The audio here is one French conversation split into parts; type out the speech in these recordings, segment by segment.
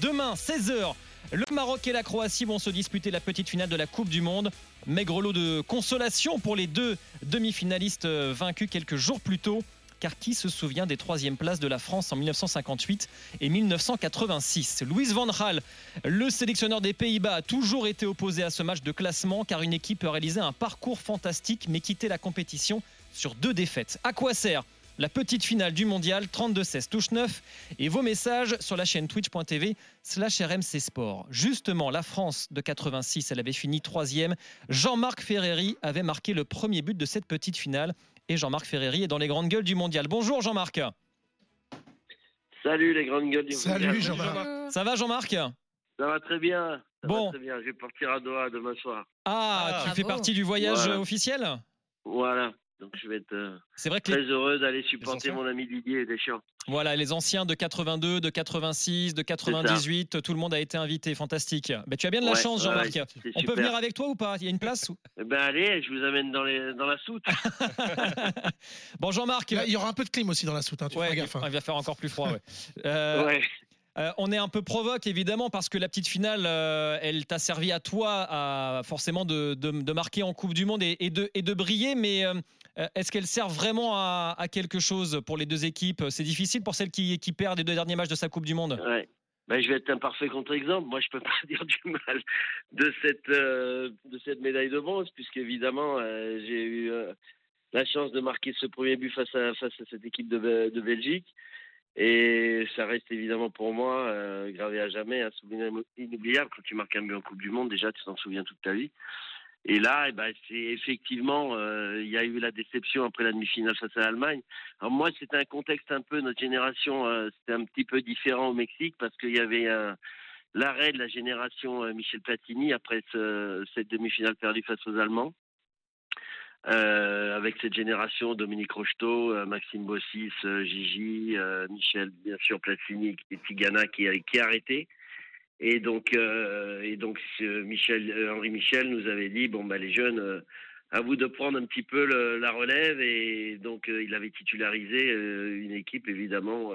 Demain, 16h, le Maroc et la Croatie vont se disputer la petite finale de la Coupe du Monde. Maigre lot de consolation pour les deux demi-finalistes euh, vaincus quelques jours plus tôt. Car qui se souvient des troisièmes places de la France en 1958 et 1986 Louis Van Gaal, le sélectionneur des Pays-Bas, a toujours été opposé à ce match de classement car une équipe réalisait un parcours fantastique mais quittait la compétition sur deux défaites. À quoi sert la petite finale du mondial 32-16 touche 9 et vos messages sur la chaîne twitch.tv slash RMC Sport. Justement, la France de 86, elle avait fini troisième. Jean-Marc Ferreri avait marqué le premier but de cette petite finale et Jean-Marc Ferreri est dans les grandes gueules du mondial. Bonjour Jean-Marc. Salut les grandes gueules du Salut mondial. Jean-Marc. Ça va Jean-Marc? Ça va très bien. Ça Bon. va très bien. Je vais partir à Doha demain soir. Ah, Ah, tu bravo. fais partie du voyage Voilà. officiel? Voilà. Donc je vais être euh, C'est vrai que très les, heureux d'aller supporter mon ami Didier Deschamps. voilà, les anciens de 82, de 86, de 98, tout le monde a été invité. Fantastique. Ben, tu as bien de la Ouais, chance Jean-Marc. On peut venir avec toi ou pas? Il y a une place ou- Eh ben allez, je vous amène dans, les, dans la soute. Bon Jean-Marc, Là, il y aura un peu de clim aussi dans la soute, hein, tu Ouais, feras gaffe. hein. il va faire encore plus froid. ouais. Euh, ouais. euh, on est un peu provoque évidemment parce que la petite finale, euh, elle t'a servi à toi à, forcément de, de- de marquer en Coupe du Monde et, et de, et de briller, mais euh, est-ce qu'elle sert vraiment à, quelque chose pour les deux équipes? C'est difficile pour celle qui, qui perd les deux derniers matchs de sa Coupe du Monde. ouais. Ben, je vais être un parfait contre-exemple. Moi, je peux pas dire du mal de cette, euh, de cette médaille de bronze, puisqu'évidemment, euh, j'ai eu euh, la chance de marquer ce premier but face à, face à cette équipe de, de Belgique. Et ça reste évidemment pour moi euh, gravé à jamais, un souvenir inoubliable. Quand tu marques un but en Coupe du Monde, déjà, tu t'en souviens toute ta vie. Et là, eh ben, c'est effectivement, euh, il y a eu la déception après la demi-finale face à l'Allemagne. Alors moi, c'était un contexte un peu, notre génération, euh, c'était un petit peu différent au Mexique parce qu'il y avait un- l'arrêt de la génération euh, Michel Platini après ce- cette demi-finale perdue face aux Allemands. Euh, avec cette génération, Dominique Rocheteau, euh, Maxime Bossis, euh, Gigi, Michel, bien sûr, Platini et Tigana qui, qui a arrêté. Et donc, euh, et donc Michel, euh, Henri Michel nous avait dit bon, bah, les jeunes, euh, à vous de prendre un petit peu le- la relève. Et donc, il avait titularisé une équipe, évidemment,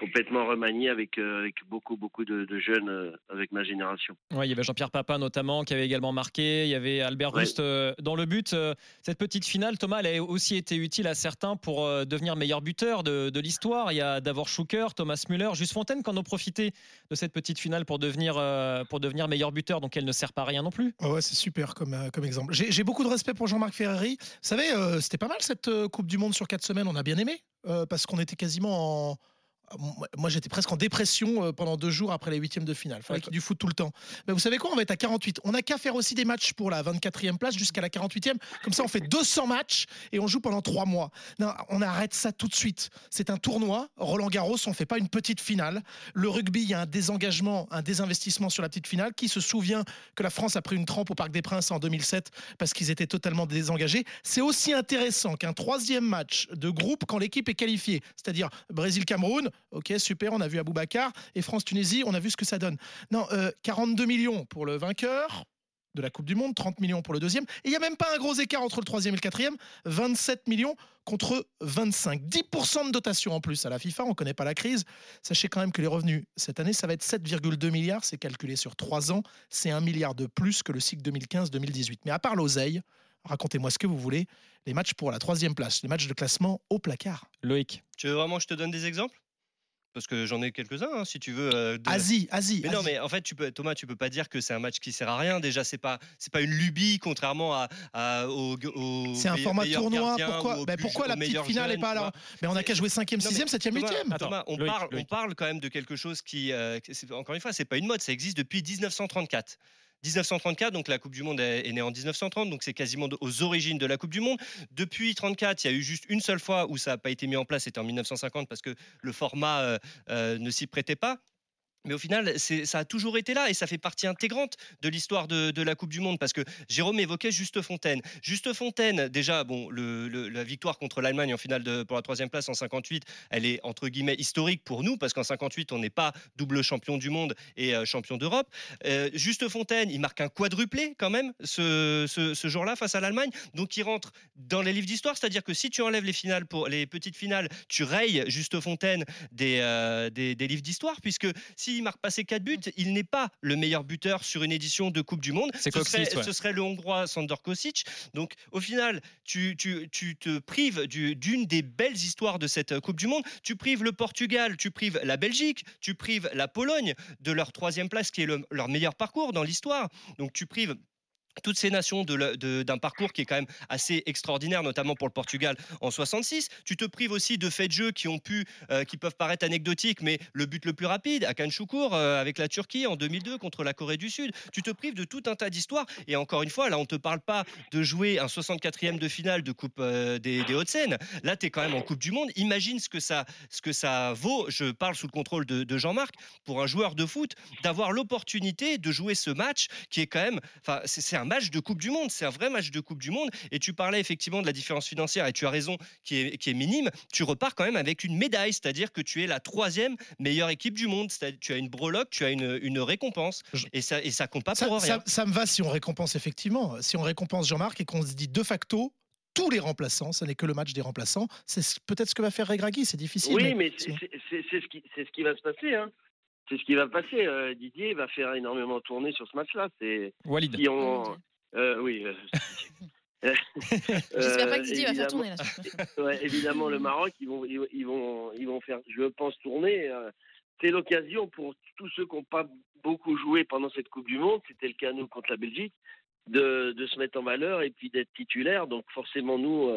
complètement remaniée avec, euh, avec beaucoup, beaucoup de, de jeunes euh, avec ma génération. Ouais, il y avait Jean-Pierre Papin notamment qui avait également marqué. Il y avait Albert Ouais. Rust euh, dans le but. Euh, Cette petite finale, Thomas, elle a aussi été utile à certains pour euh, devenir meilleur buteur de, de l'histoire. Il y a Davor Schuker, Thomas Müller, Juste Fontaine qui en ont profité de cette petite finale pour devenir, euh, pour devenir meilleur buteur. Donc elle ne sert pas à rien non plus. Ah ouais, c'est super comme, euh, comme exemple. J'ai j'ai beaucoup de respect pour Jean-Marc Ferrari. Vous savez, euh, c'était pas mal cette euh, Coupe du Monde sur quatre semaines. On a bien aimé euh, parce qu'on était quasiment en. Moi- j'étais presque en dépression euh, pendant deux jours après les huitièmes de finale. Il fallait qu'il du foot tout le temps. Mais vous savez quoi On va être à 48. On n'a qu'à faire aussi des matchs pour la 24e place jusqu'à la 48e. Comme ça, on fait 200 matchs et on joue pendant trois mois. Non, on arrête ça tout de suite. C'est un tournoi. Roland Garros, on fait pas une petite finale. Le rugby, il y a un désengagement, un désinvestissement sur la petite finale. Qui se souvient que la France a pris une trempe au Parc des Princes en 2007 parce qu'ils étaient totalement désengagés? C'est aussi intéressant qu'un troisième match de groupe quand l'équipe est qualifiée, c'est-à-dire Brésil-Cameroun, ok super, on a vu Aboubacar, et France-Tunisie, on a vu ce que ça donne. Non, euh, 42 millions pour le vainqueur de la Coupe du Monde, 30 millions pour le deuxième, et il n'y a même pas un gros écart entre le troisième et le quatrième, 27 millions contre 25. 10% de dotation en plus à la FIFA, on ne connaît pas la crise. Sachez quand même que les revenus cette année, ça va être 7,2 milliards, c'est calculé sur 3 ans, c'est un milliard de plus que le cycle 2015-2018. Mais à part l'oseille, racontez-moi ce que vous voulez, les matchs pour la troisième place, les matchs de classement au placard. Loïc. Tu veux vraiment que je te donne des exemples? Parce que j'en ai quelques-uns, hein, si tu veux. euh, de- Asie, Asie. Mais non, Asie. mais en fait, tu peux, Thomas, tu peux pas dire que c'est un match qui sert à rien. Déjà, c'est pas, c'est pas une lubie, contrairement à, à- au, au C'est un format tournoi. Pourquoi, ben pourquoi la petite finale n'est pas là. Mais on a qu'à jouer 5e, Non, mais 6e, 7e, Thomas, 8e. Attends, Thomas, on, Loïc, parle, on Loïc. parle quand même de quelque chose qui, euh, encore une fois, c'est pas une mode, ça existe depuis 1934. 1934, donc la Coupe du Monde est, née en 1930, donc c'est quasiment aux origines de la Coupe du Monde. Depuis 34, il y a eu juste une seule fois où ça n'a pas été mis en place, c'était en 1950 parce que le format euh, euh, ne s'y prêtait pas. Mais au final, ça a toujours été là et ça fait partie intégrante de l'histoire de, la Coupe du Monde parce que Jérôme évoquait Juste Fontaine. Juste Fontaine, déjà, bon, la victoire contre l'Allemagne en finale pour la troisième place en 58, elle est entre guillemets historique pour nous parce qu'en 58, on n'est pas double champion du monde et euh, champion d'Europe. Euh, Juste Fontaine, il marque un quadruplé quand même ce, jour-là face à l'Allemagne, donc il rentre dans les livres d'histoire, c'est-à-dire que si tu enlèves les finales pour les petites finales, tu rayes Juste Fontaine des, euh, des livres d'histoire puisque si s'il marque pas ses 4 buts, il n'est pas le meilleur buteur sur une édition de Coupe du Monde. C'est Ce Kostic, serait, ouais. ce serait le Hongrois Sandor Kosic. Donc au final, tu, tu- tu te prives du- d'une des belles histoires de cette Coupe du Monde. Tu prives le Portugal, tu prives la Belgique, tu prives la Pologne de leur troisième place qui est le- leur meilleur parcours dans l'histoire. Donc tu prives toutes ces nations d'un parcours qui est quand même assez extraordinaire, notamment pour le Portugal en 66. Tu te prives aussi de faits de jeu qui ont pu, euh, qui peuvent paraître anecdotiques, mais le but le plus rapide, Hakan Şükür euh, avec la Turquie en 2002 contre la Corée du Sud. Tu te prives de tout un tas d'histoires. Et encore une fois, là, on te parle pas de jouer un 64e de finale de Coupe euh, des, des Hauts-de-Seine. Là, tu es quand même en Coupe du Monde. Imagine ce que ça, ce que ça vaut. Je parle sous le contrôle de, de Jean-Marc pour un joueur de foot d'avoir l'opportunité de jouer ce match qui est quand même, enfin, c'est un match de Coupe du Monde, c'est un vrai match de Coupe du Monde. Et tu parlais effectivement de la différence financière et tu as raison, qui est, qui est minime. Tu repars quand même avec une médaille, c'est-à-dire que tu es la troisième meilleure équipe du monde. Tu as une breloque, tu as une, une récompense et ça et ça compte pas Ça, pour rien. ça- ça me va si on récompense effectivement. Si on récompense Jean-Marc et qu'on se dit de facto tous les remplaçants, ce n'est que le match des remplaçants. C'est ce- peut-être ce que va faire Regragui, c'est difficile. Oui, mais sinon- c'est ce, qui- c'est ce qui va se passer. Hein. C'est ce qui va passer. Euh, Didier va faire énormément tourner sur ce match-là. C'est Walid. on, euh, oui. euh, J'espère pas que Didier va faire évidemment- tourner là. ouais, évidemment, le Maroc, ils vont, ils, vont, ils vont faire, je pense, tourner. C'est l'occasion pour tous ceux qui n'ont pas beaucoup joué pendant cette Coupe du Monde, c'était le cas nous contre la Belgique, de, de se mettre en valeur et puis d'être titulaire. Donc forcément, nous,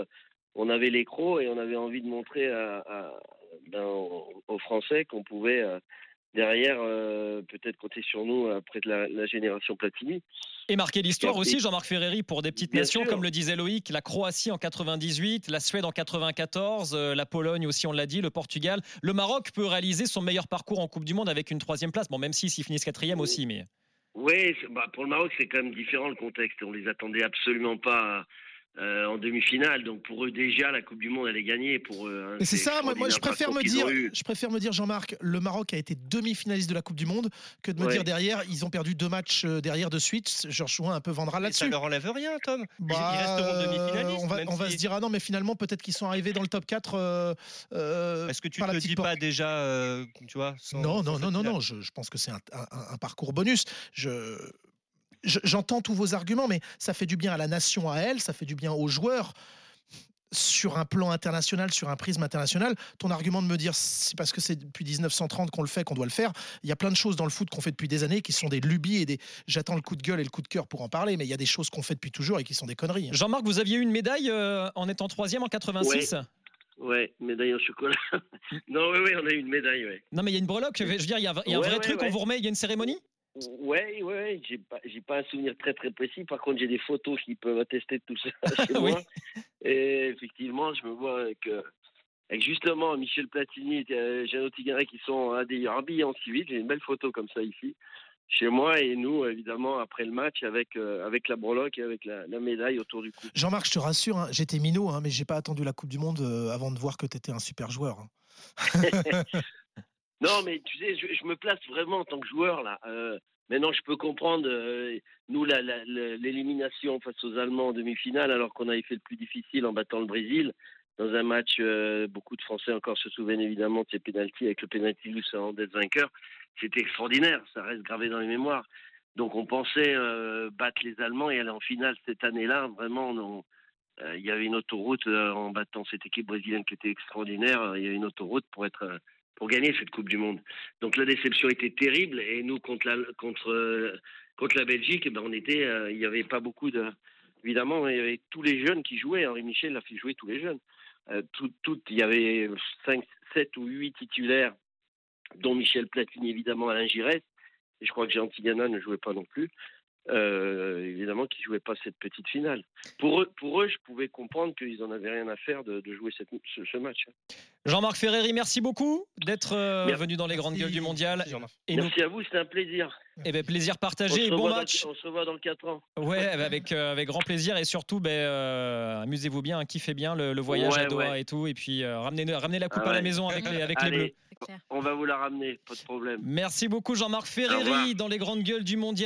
on avait les crocs et on avait envie de montrer à, à- ben, aux, aux Français qu'on pouvait euh, derrière euh, peut-être compter sur nous après de la, la génération Platini. Et marquer l'histoire aussi, Jean-Marc Ferreri, pour des petites Bien nations, sûr. comme le disait Loïc, la Croatie en 98, la Suède en 94, euh, la Pologne aussi, on l'a dit, le Portugal. Le Maroc peut réaliser son meilleur parcours en Coupe du Monde avec une troisième place. Bon, même si s'ils finissent quatrième aussi, mais Oui, bah, pour le Maroc, c'est quand même différent le contexte. On les attendait absolument pas euh, en demi-finale. Donc pour eux, déjà, la Coupe du Monde, elle est gagnée. Pour eux, hein. Et c'est ça, moi, moi, je préfère me dire, je préfère me dire, Jean-Marc, le Maroc a été demi-finaliste de la Coupe du Monde, que de me Ouais. dire derrière, ils ont perdu deux matchs euh, derrière de suite. Georges Chouin un peu vendra Et ça là-dessus. leur enlève rien, Tom. Bah, ils resteront euh, demi-finalistes. On va, même on va si- se dire, ah non, mais finalement, peut-être qu'ils sont arrivés dans le top 4. euh, euh, Est-ce que tu te la dis pas déjà, euh, tu vois sans- Non, sans non, non, non, non, je, je pense que c'est un, un- un parcours bonus. Je, je- j'entends tous vos arguments, mais ça fait du bien à la nation, à elle, ça fait du bien aux joueurs. Sur un plan international, sur un prisme international, ton argument de me dire c'est parce que c'est depuis 1930 qu'on le fait qu'on doit le faire. Il y a plein de choses dans le foot qu'on fait depuis des années qui sont des lubies et des. J'attends le coup de gueule et le coup de cœur pour en parler, mais il y a des choses qu'on fait depuis toujours et qui sont des conneries. hein. Jean-Marc, vous aviez eu une médaille euh, en étant troisième en 86 Ouais, médaille au chocolat. non, oui, oui, on a eu une médaille, ouais. Non, mais il y a une breloque. Je veux dire, il y a, il y a un Ouais, vrai ouais, truc, on ouais. vous remet, il y a une cérémonie? Ouais, ouais. J'ai pas, j'ai pas un souvenir très très précis. Par contre, j'ai des photos qui peuvent attester de tout ça chez Oui. moi. Et effectivement, je me vois avec, euh, avec justement Michel Platini et euh, Jeannot Tigaret qui sont à des habillés en civil. J'ai une belle photo comme ça ici chez moi et nous évidemment après le match avec euh, avec la breloque et avec la, la médaille autour du cou. Jean-Marc, je te rassure, hein, j'étais minot, hein, mais j'ai pas attendu la Coupe du Monde euh, avant de voir que tu étais un super joueur. hein. Non, mais tu sais, je, me place vraiment en tant que joueur là. Euh, maintenant, je peux comprendre euh, nous l'élimination face aux Allemands en demi-finale, alors qu'on avait fait le plus difficile en battant le Brésil dans un match. euh, beaucoup de Français encore se souviennent évidemment de ces pénalties avec le pénalty luce d'être vainqueur. C'était extraordinaire, ça reste gravé dans les mémoires. Donc on pensait battre les Allemands et aller en finale cette année-là. Vraiment, il y avait une autoroute en battant cette équipe brésilienne qui était extraordinaire. Il y avait une autoroute pour être pour gagner cette Coupe du Monde. Donc la déception était terrible et nous contre la contre euh, contre la Belgique, ben on était, euh, il n'y avait pas beaucoup de, évidemment il y avait tous les jeunes qui jouaient. Henri Michel a fait jouer tous les jeunes. Euh, il y avait 5, 7 ou 8 titulaires, dont Michel Platini évidemment, Alain Giresse. Et je crois que Jean Tigana ne jouait pas non plus. Euh, évidemment, qui jouait pas cette petite finale. Pour eux, pour eux, je pouvais comprendre qu'ils en avaient rien à faire de, de jouer cette, ce, ce match. Jean-Marc Ferreri, merci beaucoup d'être euh, venu dans les grandes Merci. gueules du mondial. Merci. Et nous, à vous, c'était un plaisir. eh ben, plaisir On partagé. et Bon dans- match. on se revoit dans 4 ans. Ouais, avec, euh, avec grand plaisir et surtout, ben, euh, amusez-vous bien, hein, kiffez bien le, le voyage Ouais, à Doha ouais. et tout. Et puis euh, ramenez, ramenez la coupe Ah à la maison avec les, avec les bleus. On va vous la ramener, pas de problème. Merci beaucoup, Jean-Marc. Ferreri, dans les grandes gueules du mondial.